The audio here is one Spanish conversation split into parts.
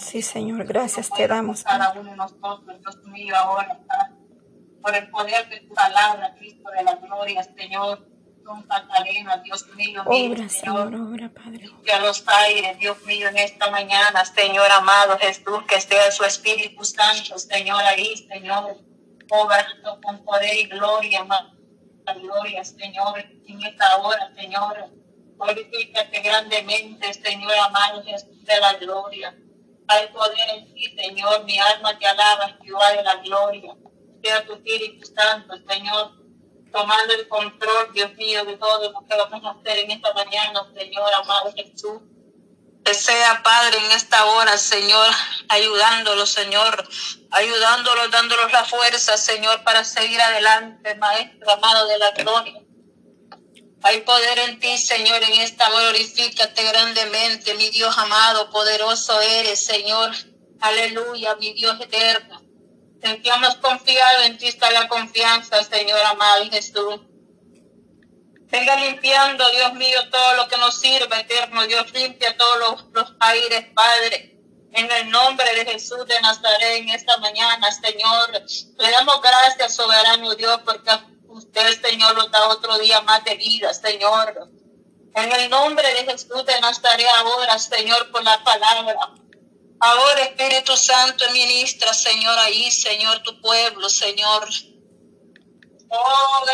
Sí, Señor, gracias te damos. Cada uno de nosotros, Dios mío, ahora, por el poder de tu palabra, Cristo de la gloria, Señor. Don Catalina, Dios mío, Obra, Señor, obra, Padre. que a los aires, Dios mío, en esta mañana, Señor amado Jesús, que sea su Espíritu Santo, Señor, ahí, Señor, obrando con poder y gloria, gloria, Señor, en esta hora, Señor, glorifícate grandemente, Señor amado Jesús de la gloria. Hay poder en ti, Señor, mi alma te alaba, Jehová de la gloria. Sea tu Espíritu Santo, Señor, tomando el control, Dios mío, de todo lo que vamos a hacer en esta mañana, Señor, amado Jesús. Que sea, Padre, en esta hora, Señor, ayudándolo, Señor, ayudándolo, dándolos la fuerza, Señor, para seguir adelante, Maestro amado de la gloria. Hay poder en ti, Señor, en esta glorifícate grandemente, mi Dios amado, poderoso eres, Señor. Aleluya, mi Dios eterno. Sentíamos confiado en ti está la confianza, Señor amado Jesús. Venga limpiando, Dios mío, todo lo que nos sirva, eterno Dios, limpia todos los, los aires, Padre. En el nombre de Jesús de Nazaret, en esta mañana, Señor, le damos gracias, soberano Dios, porque usted, Señor, nos da otro día más de vida, Señor. En el nombre de Jesús de Nazaret, ahora, Señor, por la palabra. Ahora, Espíritu Santo, ministra, Señor, ahí, Señor, tu pueblo, Señor. Oh,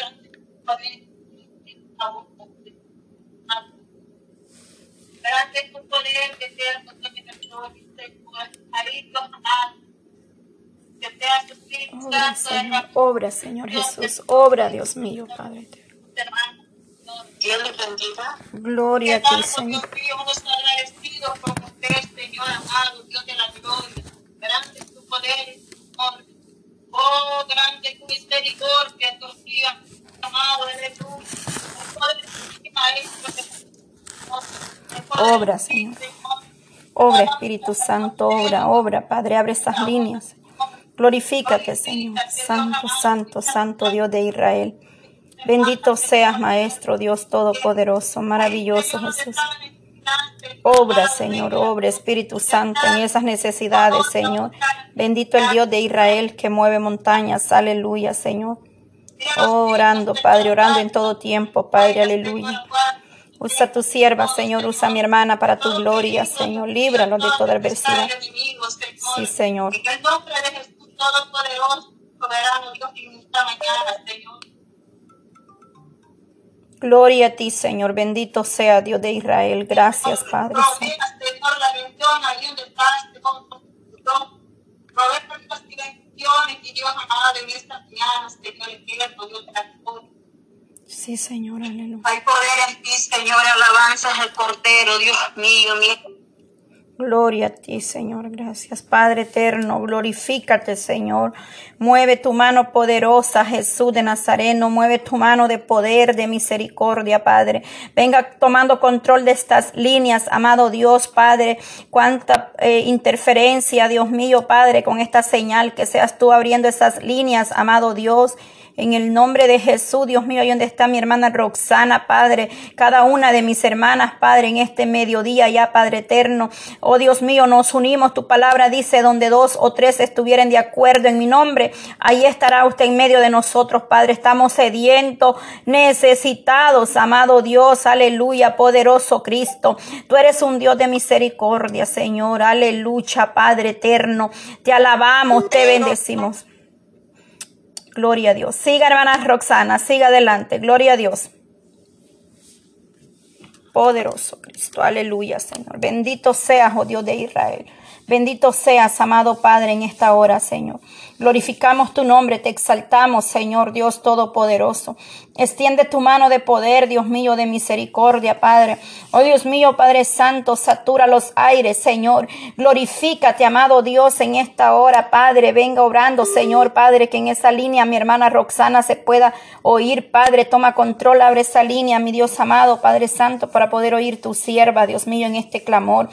es tu poder, eterno, Señor, ahí, Dios amado. Que sea tu Espíritu Obra, Señor, obra, Señor Jesús, obra, Dios mío, Padre. Gloria a ti, Señor. Dios mío, vamos a agradecidos con usted, Señor amado, Dios de la gloria. Grande es tu poder, Señor. Oh, grande es tu misericordia, Dios mío, amado, aleluya. El poder de ti, Maestro, el poder Obra, Señor. Obra, Espíritu Santo, obra, obra, Padre, abre esas líneas. Glorifícate, Señor. Santo, santo, santo Dios de Israel. Bendito seas, Maestro Dios Todopoderoso, maravilloso Jesús. Obra, Señor, obra, Espíritu Santo, en esas necesidades, Señor. Bendito el Dios de Israel que mueve montañas, aleluya, Señor. Orando, Padre, orando en todo tiempo, Padre, aleluya. Usa tu sierva, Señor, usa a mi hermana para tu gloria, Señor. Líbralo de toda adversidad. Sí, Señor. Gloria a ti, Señor. Bendito sea Dios de Israel. Gracias, Padre. Dios amado esta Señor. Sí, Señor, aleluya. Hay poder en ti, Señor, alabanzas al Cordero, Dios mío, mi Gloria a ti, Señor. Gracias, Padre eterno. Glorifícate, Señor. Mueve tu mano poderosa, Jesús de Nazareno. Mueve tu mano de poder, de misericordia, Padre. Venga tomando control de estas líneas, amado Dios, Padre. Cuánta eh, interferencia, Dios mío, Padre, con esta señal. Que seas tú abriendo esas líneas, amado Dios. En el nombre de Jesús, Dios mío, ahí donde está mi hermana Roxana, Padre, cada una de mis hermanas, Padre, en este mediodía ya, Padre eterno. Oh Dios mío, nos unimos. Tu palabra dice, donde dos o tres estuvieren de acuerdo en mi nombre, ahí estará usted en medio de nosotros, Padre. Estamos sedientos, necesitados, amado Dios, aleluya, poderoso Cristo. Tú eres un Dios de misericordia, Señor, aleluya, Padre eterno. Te alabamos, te bendecimos. Gloria a Dios. Siga, hermana Roxana, siga adelante. Gloria a Dios. Poderoso Cristo. Aleluya, Señor. Bendito seas, oh Dios de Israel. Bendito seas, amado Padre, en esta hora, Señor. Glorificamos tu nombre, te exaltamos, Señor Dios Todopoderoso. Extiende tu mano de poder, Dios mío, de misericordia, Padre. Oh Dios mío, Padre Santo, satura los aires, Señor. Glorifícate, amado Dios, en esta hora, Padre. Venga obrando, Señor, Padre, que en esa línea mi hermana Roxana se pueda oír, Padre. Toma control, abre esa línea, mi Dios amado, Padre Santo, para poder oír tu sierva, Dios mío, en este clamor.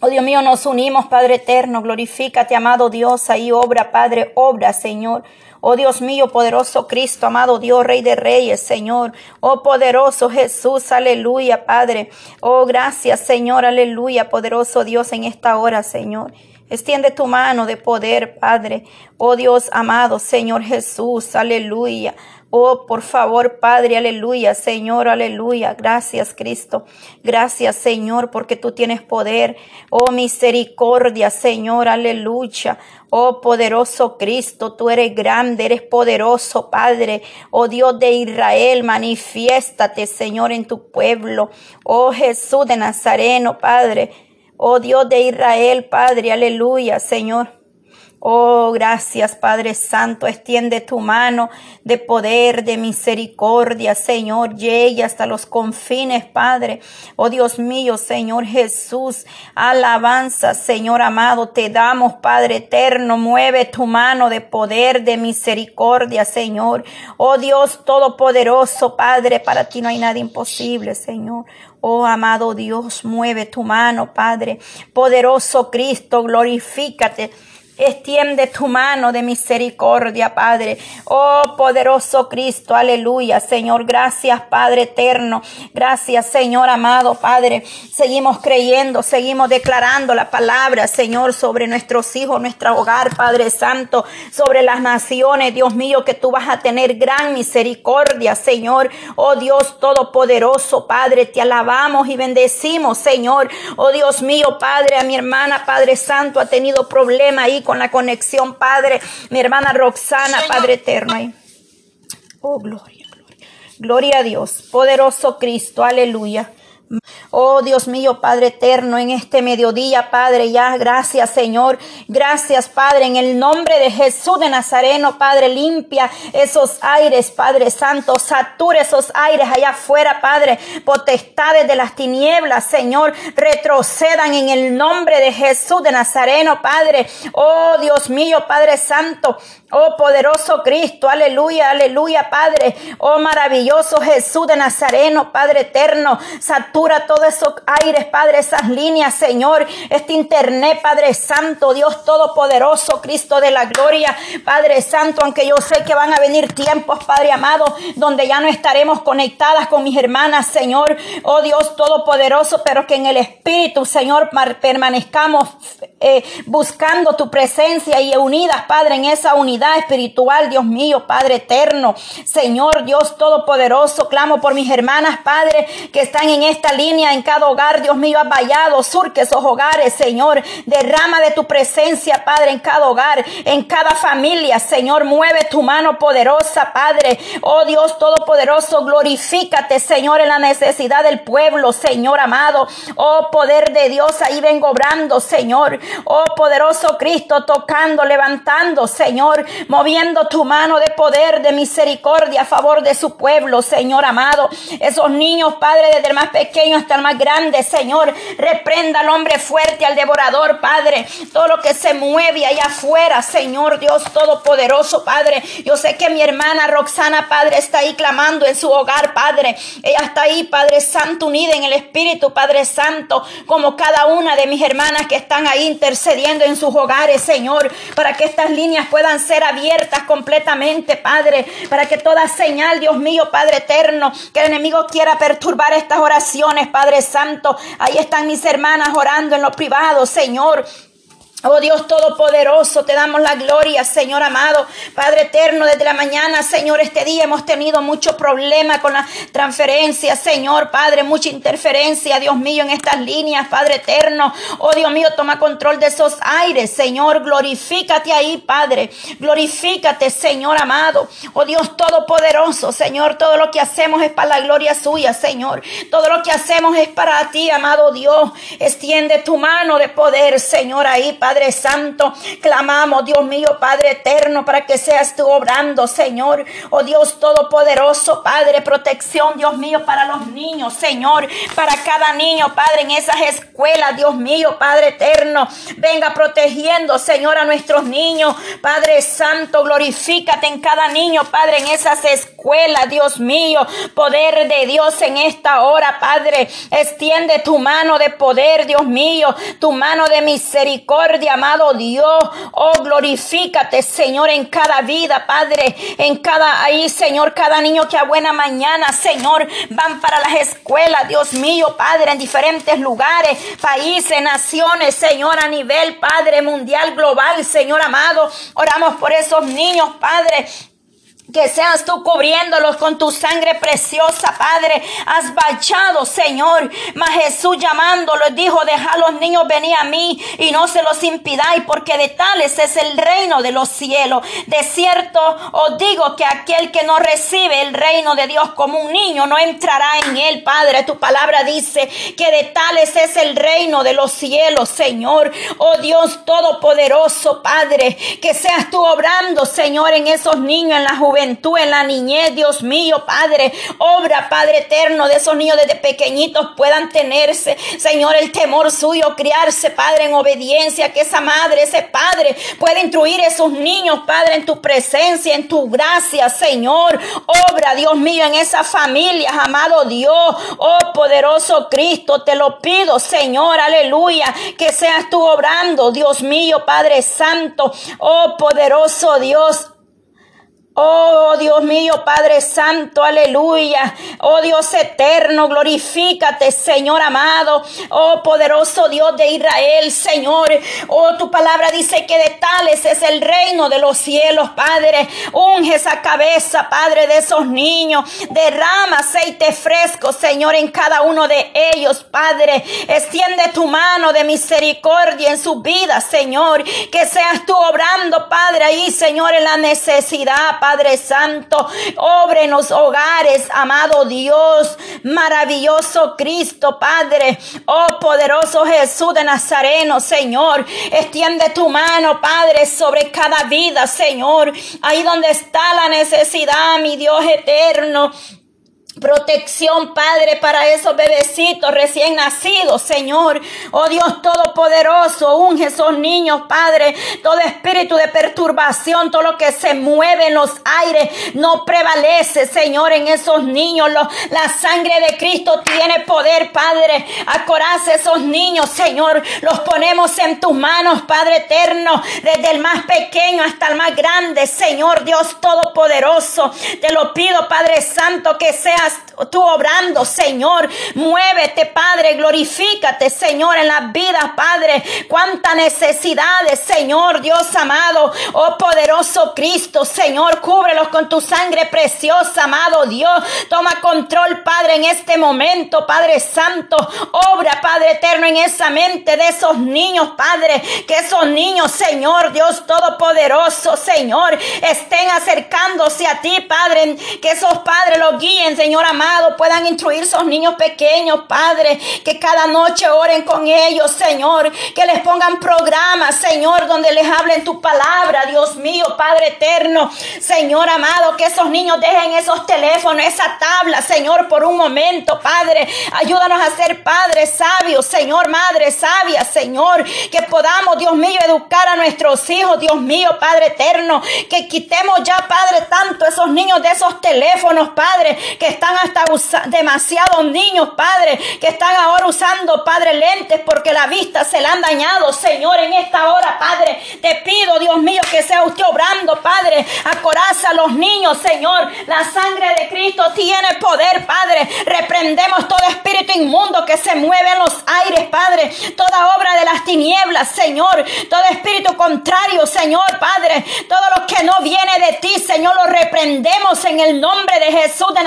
Oh Dios mío, nos unimos, Padre eterno, glorifícate, amado Dios, ahí obra, Padre, obra, Señor. Oh Dios mío, poderoso Cristo, amado Dios, Rey de Reyes, Señor. Oh poderoso Jesús, aleluya, Padre. Oh gracias, Señor, aleluya, poderoso Dios en esta hora, Señor. Extiende tu mano de poder, Padre. Oh Dios amado, Señor Jesús, aleluya. Oh, por favor, Padre, aleluya, Señor, aleluya. Gracias, Cristo. Gracias, Señor, porque tú tienes poder. Oh, misericordia, Señor, aleluya. Oh, poderoso Cristo, tú eres grande, eres poderoso, Padre. Oh, Dios de Israel, manifiéstate, Señor, en tu pueblo. Oh, Jesús de Nazareno, Padre. Oh, Dios de Israel, Padre, aleluya, Señor. Oh, gracias Padre Santo, extiende tu mano de poder, de misericordia, Señor, llegue hasta los confines, Padre. Oh Dios mío, Señor Jesús, alabanza, Señor amado, te damos, Padre eterno, mueve tu mano de poder, de misericordia, Señor. Oh Dios todopoderoso, Padre, para ti no hay nada imposible, Señor. Oh amado Dios, mueve tu mano, Padre. Poderoso Cristo, glorifícate. Extiende tu mano de misericordia, Padre. Oh, poderoso Cristo, aleluya. Señor, gracias, Padre eterno. Gracias, Señor amado, Padre. Seguimos creyendo, seguimos declarando la palabra, Señor, sobre nuestros hijos, nuestro hogar, Padre Santo, sobre las naciones, Dios mío, que tú vas a tener gran misericordia, Señor. Oh Dios Todopoderoso, Padre, te alabamos y bendecimos, Señor. Oh Dios mío, Padre, a mi hermana, Padre Santo, ha tenido problema ahí con la conexión, Padre. Mi hermana Roxana, Padre eterno. Oh, gloria, gloria. Gloria a Dios. Poderoso Cristo. Aleluya. Oh Dios mío, Padre eterno, en este mediodía, Padre, ya gracias Señor, gracias Padre, en el nombre de Jesús de Nazareno, Padre, limpia esos aires, Padre Santo, satura esos aires allá afuera, Padre, potestades de las tinieblas, Señor, retrocedan en el nombre de Jesús de Nazareno, Padre, oh Dios mío, Padre Santo, Oh poderoso Cristo, aleluya, aleluya, Padre. Oh maravilloso Jesús de Nazareno, Padre eterno. Satura todos esos aires, Padre, esas líneas, Señor. Este internet, Padre Santo, Dios Todopoderoso, Cristo de la gloria, Padre Santo, aunque yo sé que van a venir tiempos, Padre amado, donde ya no estaremos conectadas con mis hermanas, Señor. Oh Dios Todopoderoso, pero que en el Espíritu, Señor, permanezcamos eh, buscando tu presencia y unidas, Padre, en esa unidad espiritual, Dios mío, Padre eterno, Señor Dios Todopoderoso, clamo por mis hermanas, Padre, que están en esta línea, en cada hogar, Dios mío, ha vallado, surque esos hogares, Señor, derrama de tu presencia, Padre, en cada hogar, en cada familia, Señor, mueve tu mano poderosa, Padre, oh Dios Todopoderoso, glorifícate, Señor, en la necesidad del pueblo, Señor amado, oh poder de Dios, ahí vengo obrando, Señor, oh poderoso Cristo, tocando, levantando, Señor, moviendo tu mano de poder, de misericordia a favor de su pueblo, Señor amado. Esos niños, Padre, desde el más pequeño hasta más grande, Señor, reprenda al hombre fuerte, al devorador, Padre. Todo lo que se mueve allá afuera, Señor Dios Todopoderoso, Padre. Yo sé que mi hermana Roxana, Padre, está ahí clamando en su hogar, Padre. Ella está ahí, Padre Santo, unida en el Espíritu, Padre Santo, como cada una de mis hermanas que están ahí intercediendo en sus hogares, Señor, para que estas líneas puedan ser abiertas completamente, Padre, para que toda señal, Dios mío, Padre eterno, que el enemigo quiera perturbar estas oraciones, Padre Santo, ahí están mis hermanas orando en lo privado, Señor. Oh Dios Todopoderoso, te damos la gloria, Señor amado, Padre eterno, desde la mañana, Señor, este día hemos tenido mucho problema con la transferencia, Señor, Padre, mucha interferencia, Dios mío, en estas líneas, Padre eterno. Oh Dios mío, toma control de esos aires, Señor, glorifícate ahí, Padre, glorifícate, Señor amado. Oh Dios Todopoderoso, Señor, todo lo que hacemos es para la gloria suya, Señor. Todo lo que hacemos es para ti, amado Dios. Extiende tu mano de poder, Señor, ahí, Padre Padre Santo. Clamamos, Dios mío, Padre eterno, para que seas tú obrando, Señor. Oh Dios Todopoderoso, Padre, protección, Dios mío, para los niños, Señor. Para cada niño, Padre, en esas escuelas, Dios mío, Padre eterno. Venga protegiendo, Señor, a nuestros niños. Padre Santo, glorifícate en cada niño, Padre, en esas escuelas, Dios mío. Poder de Dios en esta hora, Padre. Extiende tu mano de poder, Dios mío. Tu mano de misericordia, amado Dios. Oh, glorifícate, Señor, en cada vida, Padre. En cada, ahí, Señor, cada niño que a buena mañana, Señor, van para las escuelas, Dios mío, Padre, en diferentes lugares, países, naciones, Señor, a nivel, Padre, mundial, global, Señor amado. Oramos por esos niños, Padre, que seas tú cubriéndolos con tu sangre preciosa, Padre. Has bachado, Señor. Mas Jesús llamándolos dijo, deja a los niños venir a mí y no se los impidáis, porque de tales es el reino de los cielos. De cierto os digo que aquel que no recibe el reino de Dios como un niño no entrará en él, Padre. Tu palabra dice que de tales es el reino de los cielos, Señor. Oh Dios Todopoderoso, Padre. Que seas tú obrando, Señor, en esos niños, en la juventud en la niñez, Dios mío, Padre. Obra, Padre eterno, de esos niños desde pequeñitos puedan tenerse, Señor, el temor suyo, criarse, Padre, en obediencia, que esa madre, ese padre pueda instruir a esos niños, Padre, en tu presencia, en tu gracia, Señor. Obra, Dios mío, en esa familia, amado Dios. Oh, poderoso Cristo, te lo pido, Señor, aleluya, que seas tú obrando, Dios mío, Padre Santo. Oh, poderoso Dios. Oh Dios mío, Padre Santo, aleluya. Oh Dios eterno, glorifícate, Señor amado. Oh poderoso Dios de Israel, Señor. Oh, tu palabra dice que de tales es el reino de los cielos, Padre. Unge esa cabeza, Padre, de esos niños. Derrama aceite fresco, Señor, en cada uno de ellos, Padre. Extiende tu mano de misericordia en su vida, Señor. Que seas tú obrando, Padre, ahí, Señor, en la necesidad, Padre. Padre Santo. Obre en los hogares, amado Dios. Maravilloso Cristo, Padre. Oh poderoso Jesús de Nazareno, Señor. Extiende tu mano, Padre, sobre cada vida, Señor. Ahí donde está la necesidad, mi Dios eterno. Protección, Padre, para esos bebecitos recién nacidos, Señor. Oh Dios Todopoderoso, unge esos niños, Padre. Todo espíritu de perturbación, todo lo que se mueve en los aires, no prevalece, Señor, en esos niños. la sangre de Cristo tiene poder, Padre. Acoraza esos niños, Señor. Los ponemos en tus manos, Padre eterno, desde el más pequeño hasta el más grande, Señor Dios Todopoderoso. Te lo pido, Padre Santo, que sea tú obrando, Señor. Muévete, Padre, glorifícate, Señor, en las vidas, Padre. Cuántas necesidades, Señor, Dios amado. Oh poderoso Cristo, Señor, cúbrelos con tu sangre preciosa, amado Dios. Toma control, Padre, en este momento, Padre Santo. Obra, Padre eterno, en esa mente de esos niños, Padre. Que esos niños, Señor, Dios Todopoderoso, Señor, estén acercándose a ti, Padre. Que esos padres los guíen, Señor Amado, puedan instruir esos niños pequeños, Padre, que cada noche oren con ellos, Señor, que les pongan programas, Señor, donde les hablen tu palabra, Dios mío, Padre eterno, Señor amado, que esos niños dejen esos teléfonos, esa tabla, Señor, por un momento, Padre, ayúdanos a ser padres sabios, Señor, madre sabia, Señor, que podamos, Dios mío, educar a nuestros hijos, Dios mío, Padre eterno, que quitemos ya, Padre, tanto esos niños de esos teléfonos, Padre, que están hasta demasiados niños, Padre, que están ahora usando, Padre, lentes porque la vista se la han dañado, Señor, en esta hora, Padre. Te pido, Dios mío, que sea usted obrando, Padre. Acoraza a los niños, Señor. La sangre de Cristo tiene poder, Padre. Reprendemos todo espíritu inmundo que se mueve en los aires, Padre. Toda obra de las tinieblas, Señor. Todo espíritu contrario, Señor, Padre. Todo lo que no viene de ti, Señor, lo reprendemos en el nombre de Jesús de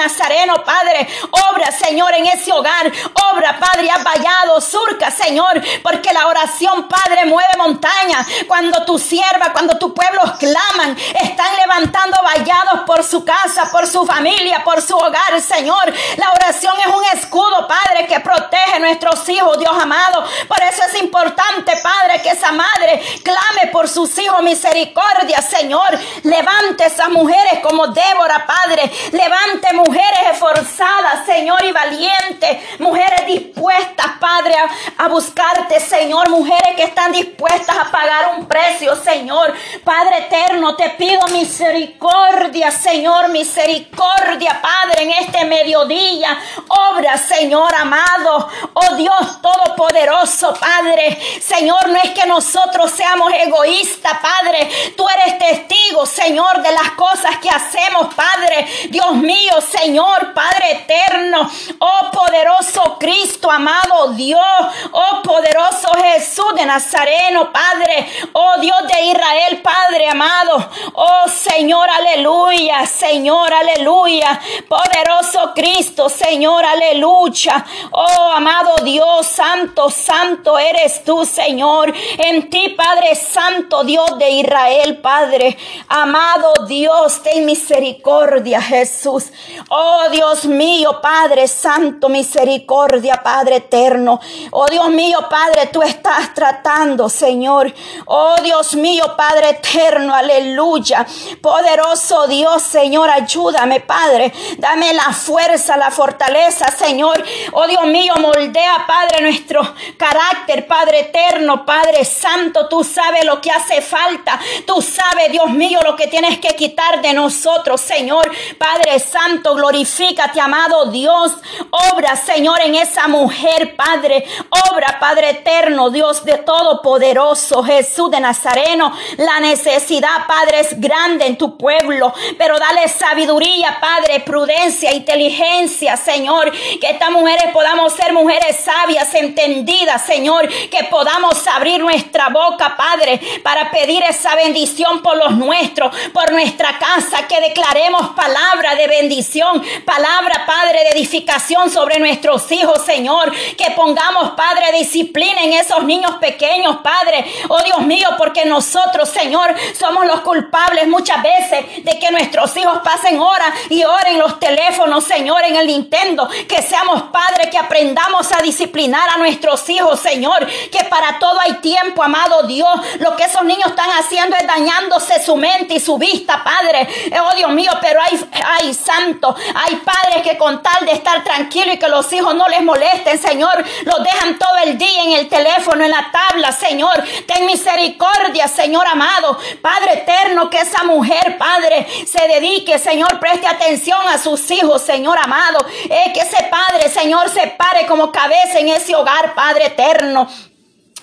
Padre. Obra, Señor, en ese hogar. Obra, Padre, ha vallado, surca, Señor, porque la oración, Padre, mueve montaña. Cuando tu sierva, cuando tu pueblo claman, están levantando vallados por su casa, por su familia, por su hogar, Señor. La oración es un escudo, Padre, que protege nuestros hijos, Dios amado. Por eso es importante, Padre, que esa madre clame por sus hijos misericordia, Señor. Levante esas mujeres como Débora, Padre. Levante mujeres esforzadas, Señor, y valientes. Mujeres dispuestas, Padre, a, a buscarte, Señor. Mujeres que están dispuestas a pagar un precio, Señor. Padre eterno, te pido misericordia, Señor, misericordia, Padre, en este mediodía. Obra, Señor amado. Oh Dios Todopoderoso, Padre. Señor, no es que nosotros seamos egoístas, Padre. Tú eres testigo, Señor, de las cosas que hacemos, Padre. Dios mío, Señor, Padre eterno. Oh poderoso Cristo, amado Dios. Oh poderoso Jesús de Nazareno, Padre. Oh Dios de Israel, Padre amado. Oh Señor, aleluya. Señor, aleluya. Poderoso Cristo, Señor, aleluya. Oh amado Dios, santo, santo eres tú, Señor. En ti, Padre Santo, Dios de Israel, Padre. Amado Dios, ten misericordia, Jesús. Oh Dios mío, Padre Santo, misericordia, Padre eterno. Oh Dios mío, Padre, tú estás tratando, Señor. Oh Dios mío, Padre eterno, aleluya. Poderoso Dios, Señor, ayúdame, Padre. Dame la fuerza, la fortaleza, Señor. Oh Dios mío, moldea, Padre, nuestro carácter, Padre eterno, Padre Santo. Tú sabes lo que hace falta. Tú sabes, Dios mío, lo que tienes que quitar de nosotros, Señor. Padre Santo, glorifícate, amado Dios. Obra, Señor, en esa mujer, Padre. Obra, Padre eterno, Dios de todopoderoso, Jesús de Nazareno. La necesidad, Padre, es grande en tu pueblo, pero dale sabiduría, Padre, prudencia, inteligencia, Señor. Que estas mujeres podamos ser mujeres sabias, entendidas, Señor. Que podamos abrir nuestra boca, Padre, para pedir esa bendición por los nuestros, por nuestra casa. Que declaremos palabra de bendición, palabra, Padre, de edificación sobre nuestros hijos, Señor. Que pongamos, Padre, disciplina en esos niños pequeños, Padre. Oh Dios mío, porque nosotros, Señor, somos los culpables muchas veces de que nuestros hijos pasen horas y horas en los teléfonos, Señor, en el Nintendo. Que seamos, Padre, que aprendamos a disciplinar a nuestros hijos, Señor. Que para todo hay tiempo, amado Dios. Lo que esos niños están haciendo es dañándose su mente y su vista, Padre. Oh Dios mío, pero hay, hay santo. Hay padres que con tal de estar tranquilo y que los hijos no les molesten, Señor, los dejan todo el día en el teléfono, en la tabla, Señor. Ten misericordia, Señor amado. Padre eterno, que esa mujer, Padre, se dedique, Señor, preste atención a sus hijos, Señor amado. Eh, que ese Padre, Señor, se pare como cabeza en ese hogar, Padre eterno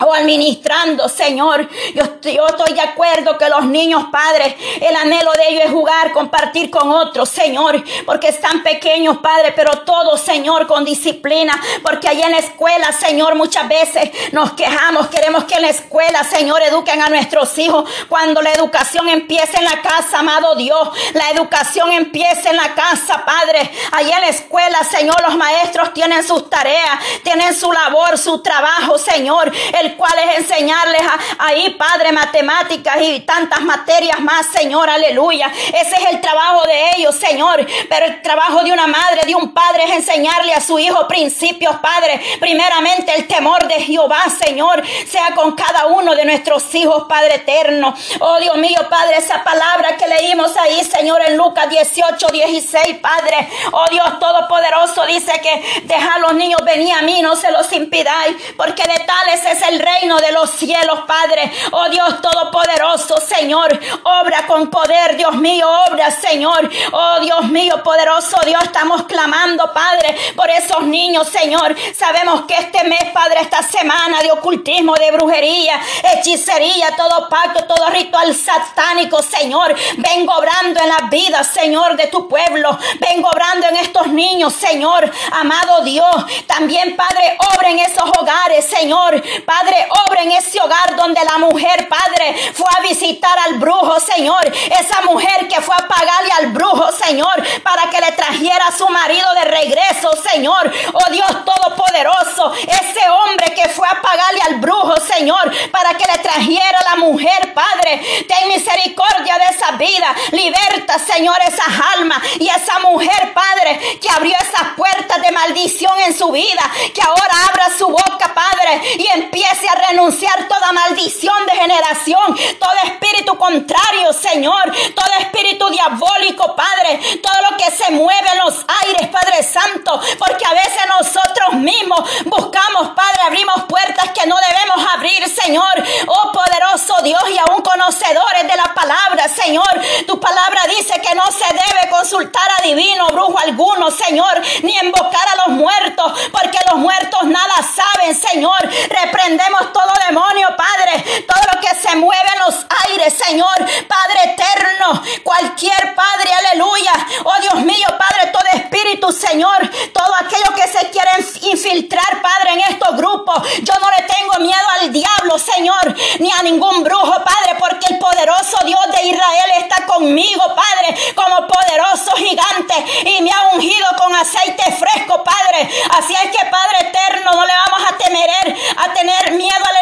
o administrando, Señor. Yo, estoy de acuerdo que los niños, padres, el anhelo de ellos es jugar, compartir con otros, Señor, porque están pequeños, Padre, pero todos, Señor, con disciplina, porque allá en la escuela, Señor, muchas veces nos quejamos, queremos que en la escuela, Señor, eduquen a nuestros hijos, cuando la educación empieza en la casa, amado Dios, la educación empieza en la casa, Padre, allá en la escuela, Señor, los maestros tienen sus tareas, tienen su labor, su trabajo, Señor, cual es enseñarles ahí, Padre, matemáticas y tantas materias más, Señor, aleluya. Ese es el trabajo de ellos, Señor. Pero el trabajo de una madre, de un padre, es enseñarle a su hijo principios, Padre. Primeramente el temor de Jehová, Señor, sea con cada uno de nuestros hijos, Padre eterno. Oh Dios mío, Padre, esa palabra que leímos ahí, Señor, en Lucas 18, 16, Padre. Oh Dios Todopoderoso dice que deja a los niños venir a mí, no se los impidáis, porque de tales es el reino de los cielos, Padre. Oh Dios Todopoderoso, Señor, obra con poder, Dios mío, obra, Señor. Oh Dios mío, poderoso Dios, estamos clamando, Padre, por esos niños, Señor. Sabemos que este mes, Padre, esta semana de ocultismo, de brujería, hechicería, todo pacto, todo ritual satánico, Señor, vengo obrando en la vida, Señor, de tu pueblo. Vengo obrando en estos niños, Señor, amado Dios. También, Padre, obra en esos hogares, Señor. Padre, Padre, obra en ese hogar donde la mujer, Padre, fue a visitar al brujo, Señor. Esa mujer que fue a pagarle al brujo, Señor, para que le trajera a su marido de regreso, Señor. Oh Dios Todopoderoso, ese hombre que fue a pagarle al brujo, Señor, para que le trajera la mujer, Padre. Ten misericordia de esa vida. Liberta, Señor, esas almas y esa mujer, Padre, que abrió esas puertas de maldición en su vida. Que ahora abra su boca, Padre, y empiece a renunciar toda maldición de generación, todo espíritu contrario, Señor, todo espíritu diabólico, Padre, todo lo que se mueve en los aires, Padre Santo, porque a veces nosotros mismos buscamos, Padre, abrimos puertas que no debemos abrir, Señor. Oh poderoso Dios y aún conocedores de la palabra, Señor. Tu palabra dice que no se debe consultar a divino, brujo alguno, Señor, ni invocar a los muertos, porque los muertos nada saben, Señor. Todo demonio, Padre, todo lo que se mueve en los aires, Señor, Padre eterno, cualquier Padre, aleluya. Oh Dios mío, Padre, todo espíritu, Señor, todo aquello que se quiere infiltrar, Padre, en estos grupos. Yo no le tengo miedo al diablo, Señor, ni a ningún brujo, Padre, porque el poderoso Dios de Israel está conmigo, Padre, como poderoso gigante y me ha ungido con aceite fresco, Padre. Así es que, Padre eterno, no le vamos a temer, a tener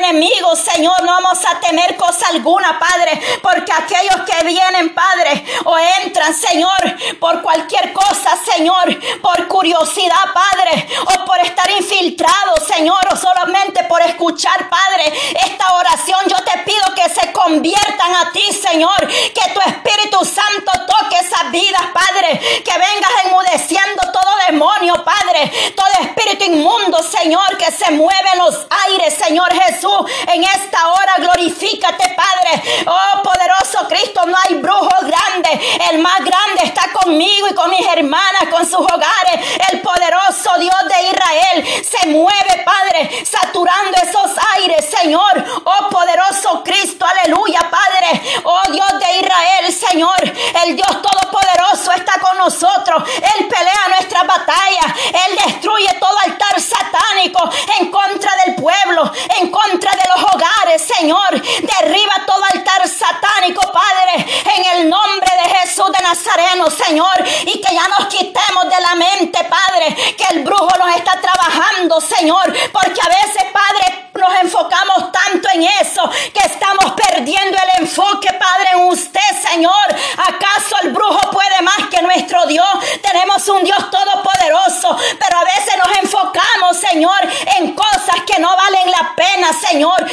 enemigo, Señor, no vamos a temer cosa alguna, Padre, porque aquellos que vienen, Padre, o entran, Señor, por cualquier cosa, Señor, por curiosidad, Padre, o por estar infiltrado, Señor, o solamente por escuchar, Padre, esta oración, yo te pido que se conviertan a ti, Señor, que tu Espíritu Santo toque esas vidas, Padre, que vengas enmudeciendo todo demonio, Padre, todo espíritu inmundo, Señor, que se mueve en los aires, Señor Jesús, en esta hora glorifícate, Padre, oh poderoso Cristo, no hay brujo grande, el más grande está conmigo y con mis hermanas, con sus hogares, el poderoso Dios de Israel se mueve, Padre, saturando esos aires, Señor, oh poderoso Cristo, aleluya, Padre, oh Dios de Israel, Señor, el Dios todopoderoso está con nosotros, Él pelea nuestra batalla, Él destruye todo altar satánico contra del pueblo, en contra de los hogares, Señor, derriba todo altar satánico, Padre, en el nombre de Jesús de Nazareno, Señor, y que ya nos quitemos de la mente, Padre, que el brujo nos está trabajando, Señor, porque a veces, Padre, nos enfocamos tanto en eso que estamos perdiendo el enfoque, Padre, en usted, Señor. ¿Acaso el brujo puede más que nuestro Dios? Tenemos un Dios todopoderoso, pero a veces nos enfocamos, Señor, en cosas que no valen la pena, Señor.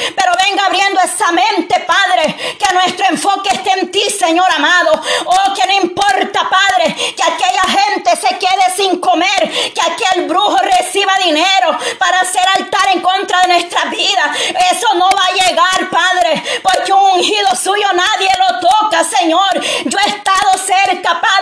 Padre, que nuestro enfoque esté en ti, Señor amado. Oh, que no importa, Padre, que aquella gente se quede sin comer, que aquel brujo reciba dinero para hacer altar en contra de nuestra vida. Eso no va a llegar, Padre, porque un ungido suyo nadie lo toca, Señor. Yo he estado cerca, Padre,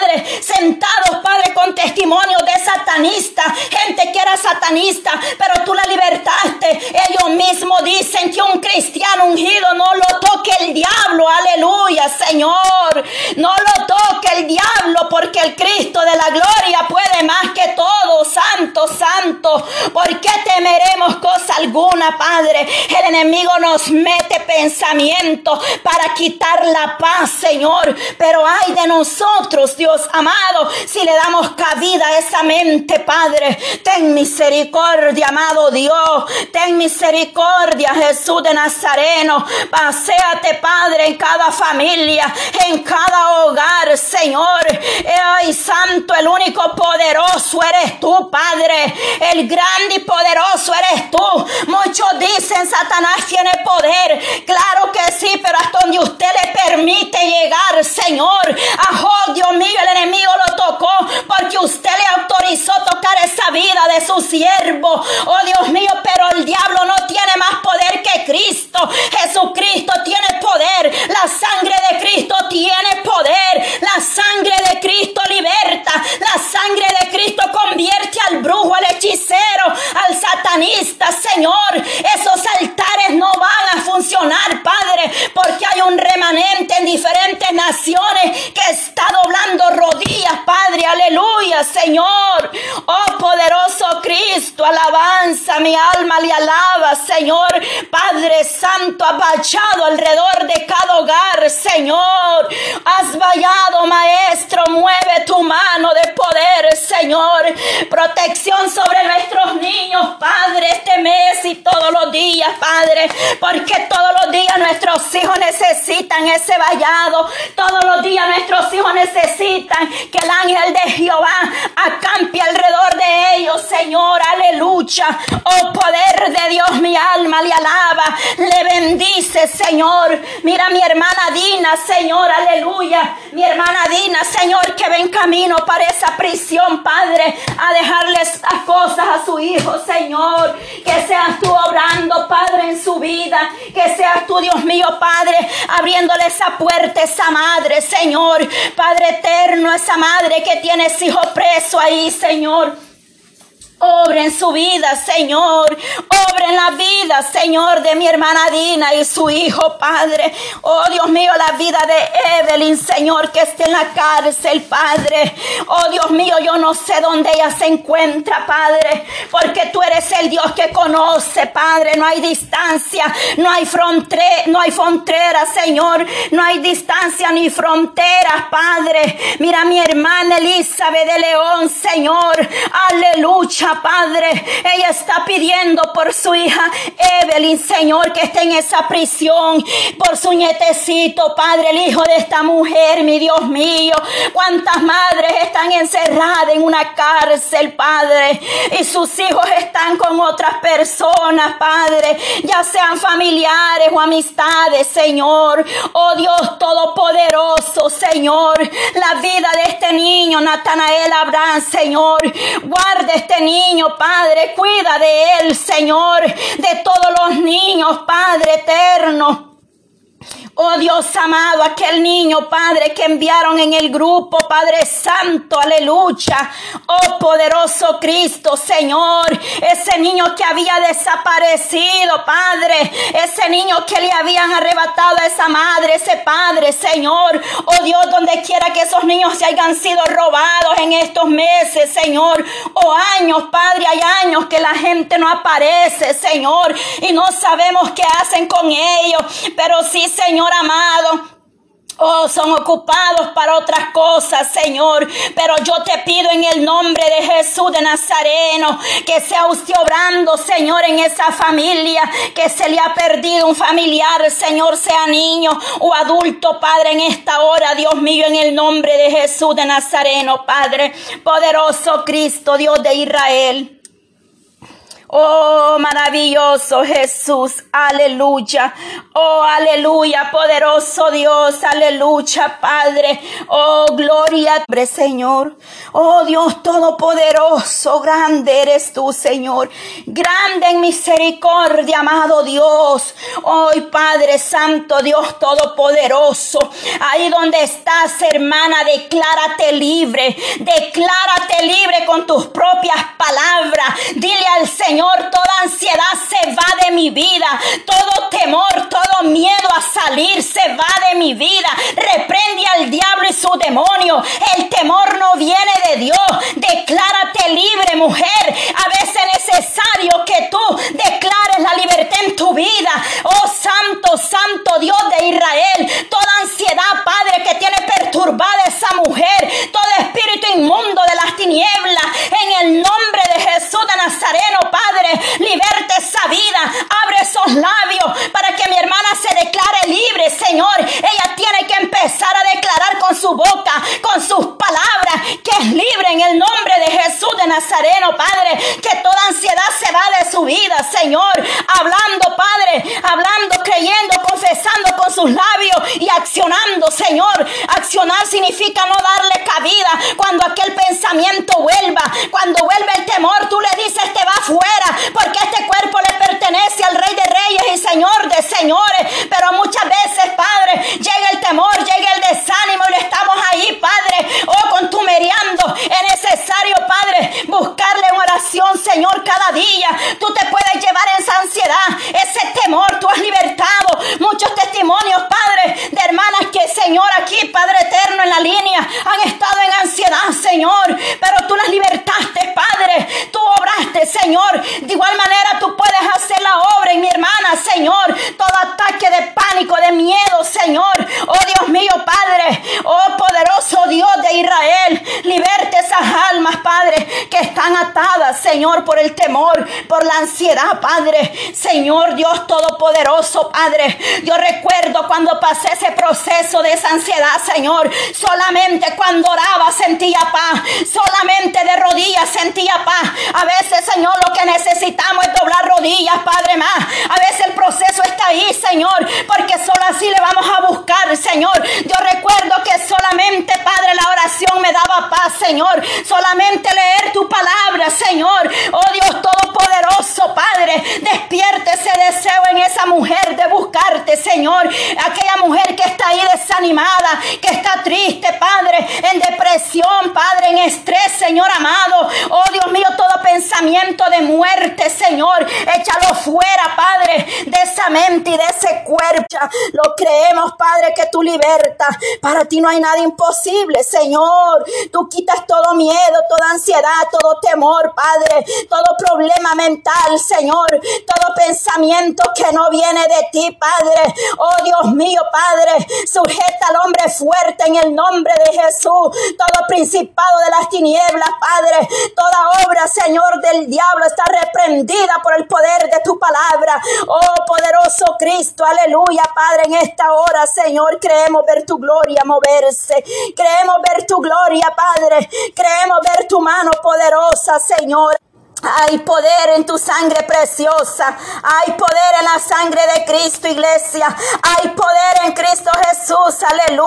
sentado, Padre, con testimonios de satanista, gente que era satanista, pero tú la libertaste. Ellos mismos dicen que un cristiano ungido no lo toque el diablo, aleluya, Señor. No lo toque el diablo, porque el Cristo de la gloria puede más que todo, santo, santo. ¿Por qué temeremos cosa alguna, Padre? El enemigo nos mete pensamiento para quitar la paz, Señor. Pero ay de nosotros, Dios amado, si le damos cabida a esa mente, Padre. Ten misericordia, amado Dios. Ten misericordia, Jesús de Nazareno. Paseate, Padre, en cada familia, en cada hogar, Señor. Ay, Santo, el único poderoso eres tú, Padre. El grande y poderoso eres tú. Muchos dicen, Satanás tiene poder. Claro que sí, pero hasta donde usted le permite llegar, Señor. Ajo, Dios mío, el enemigo lo tocó porque usted le autorizó tocar esa vida de su siervo. Oh, Dios mío, pero el diablo no tiene más poder que Cristo. Jesucristo tiene poder. La sangre de Cristo tiene poder. La sangre de Cristo liberta. La sangre de Cristo convierte al brujo, al hechicero, al satanista, Señor. Esos altares no van a funcionar, Padre, porque hay un remanente en diferentes naciones que está doblando rodillas, Padre. Aleluya, Señor. Oh, poderoso Cristo, alabanza, mi alma le alaba, Señor. Padre Santo, abachado alrededor de cada hogar, Señor. Has vallado, Maestro, mueve tu mano de Señor. Protección sobre nuestros niños, Padre, este mes y todos los días, Padre, porque todos los días nuestros hijos necesitan ese vallado, todos los días nuestros hijos necesitan que el ángel de Jehová acampe alrededor de ellos, Señor, aleluya. Oh poder de Dios, mi alma le alaba, le bendice, Señor. Mira mi hermana Dina, Señor, aleluya. Mi hermana Dina, Señor, que ven camino para esa prisión, Padre, a dejarles las cosas a su hijo, Señor. Que seas tú obrando, Padre, en su vida. Que seas tú, Dios mío, Padre, abriéndole esa puerta, esa madre, Señor. Padre eterno, esa madre que tiene ese hijo preso ahí, Señor. Obra en su vida, Señor. Obra en la vida, Señor, de mi hermana Dina y su hijo, Padre. Oh, Dios mío, la vida de Evelyn, Señor, que esté en la cárcel, Padre. Oh, Dios mío, yo no sé dónde ella se encuentra, Padre. Porque tú eres el Dios que conoce, Padre. No hay distancia, no hay frontera, no hay frontera, Señor. No hay distancia ni fronteras, Padre. Mira mi hermana Elizabeth de León, Señor. Aleluya. Padre. Ella está pidiendo por su hija Evelyn, Señor, que esté en esa prisión, por su nietecito, Padre, el hijo de esta mujer, mi Dios mío. Cuántas madres están encerradas en una cárcel, Padre, y sus hijos están con otras personas, Padre, ya sean familiares o amistades, Señor. Oh Dios Todopoderoso, Señor, la vida de este niño, Natanael Abraham, Señor, guarda este niño niño, Padre, cuida de él, Señor, de todos los niños, Padre eterno. Oh Dios amado, aquel niño, Padre, que enviaron en el grupo, Padre Santo, aleluya. Oh poderoso Cristo, Señor, ese niño que había desaparecido, Padre, ese niño que le habían arrebatado a esa madre, ese Padre, Señor. Oh Dios, donde quiera que esos niños se hayan sido robados en estos meses, Señor, oh, años, Padre, hay años que la gente no aparece, Señor, y no sabemos qué hacen con ellos, pero sí, Señor amado. Oh, son ocupados para otras cosas, Señor. Pero yo te pido en el nombre de Jesús de Nazareno que sea usted obrando, Señor, en esa familia que se le ha perdido un familiar, Señor, sea niño o adulto, Padre, en esta hora, Dios mío, en el nombre de Jesús de Nazareno, Padre, poderoso Cristo, Dios de Israel. Oh, maravilloso Jesús, aleluya. Oh, aleluya, poderoso Dios, aleluya, Padre. Oh, gloria, Señor. Oh, Dios todopoderoso, grande eres tú, Señor. Grande en misericordia, amado Dios. Hoy, Padre Santo, Dios todopoderoso. Ahí donde estás, hermana, declárate libre. Declárate libre con tus propias palabras. Dile al Señor toda ansiedad se va de mi vida, todo temor, todo miedo a salir se va de mi vida. Reprende al diablo y su demonio. El temor no viene de Dios. Declárate libre, mujer. A veces es necesario que tú declares la libertad en tu vida. Oh Santo, Santo Dios de Israel. Toda ansiedad, Padre, que tiene perturbada esa mujer. Todo espíritu inmundo de las tinieblas. En el nombre de Jesús de Nazareno, Padre. Padre, liberte esa vida, abre esos labios para que mi hermana se declare libre, Señor. Ella tiene que empezar a declarar con su boca, con sus palabras, que es libre en el nombre de Jesús de Nazareno, Padre. Que toda ansiedad se va de su vida, Señor. Hablando, Padre, hablando, creyendo, confesando con sus labios y accionando, Señor. Accionar significa no darle cabida cuando aquel pensamiento vuelva. Cuando vuelve el temor, tú le dices, te va fuera porque este cuerpo le pertenece al Rey de Reyes y Señor de Señores. Pero muchas veces, Padre, llega el temor, llega el desánimo y estamos ahí, Padre, oh, contumereando. Es necesario, Padre, buscarle una oración, Señor, cada día. Tú te puedes llevar esa ansiedad, ese temor, tú has libertado muchos testimonios, Padre, de hermanas que, Señor, aquí, Padre eterno, en la línea, han estado en ansiedad, Señor, pero tú las libertaste, Padre. Tú obraste, Señor, de igual manera tú puedes hacer la obra en mi hermana, Señor. Todo ataque de pánico, de miedo, Señor. Oh Dios mío, Padre. Oh poderoso Dios de Israel. Liberte esas almas, Padre, que están atadas, Señor, por el temor, por la ansiedad, Padre. Señor Dios Todopoderoso, Padre. Yo recuerdo cuando pasé ese proceso de esa ansiedad, Señor. Solamente cuando oraba sentía paz. Solamente de rodillas sentía paz. A veces, Señor, lo que necesitamos es doblar rodillas, Padre más. A veces el proceso está ahí, Señor, porque solo así le vamos a buscar, Señor. Yo recuerdo que solamente, Padre, la oración me daba paz, Señor. Solamente leer tu palabra, Señor. Oh Dios Todopoderoso, Padre, despierte ese deseo en esa mujer de buscarte, Señor. Aquella mujer que está ahí desanimada, que está triste, Padre, en depresión, Padre, en estrés, Señor amado. Oh Dios mío, pensamiento de muerte, Señor, échalo fuera, Padre, de esa mente y de ese cuerpo. Lo creemos, Padre, que tú libertas. Para ti no hay nada imposible, Señor. Tú quitas todo miedo, toda ansiedad, todo temor, Padre, todo problema mental, Señor, todo pensamiento que no viene de ti, Padre. Oh Dios mío, Padre, sujeta al hombre fuerte en el nombre de Jesús. Todo principado de las tinieblas, Padre, toda obra, Señor, del diablo está reprendida por el poder de tu palabra. Oh poderoso Cristo, aleluya, Padre, en esta hora, Señor, creemos ver tu gloria moverse. Creemos ver tu gloria, Padre. Creemos ver tu mano poderosa, Señor. Hay poder en tu sangre preciosa. Hay poder en la sangre de Cristo, iglesia. Hay poder en Cristo Jesús. Aleluya.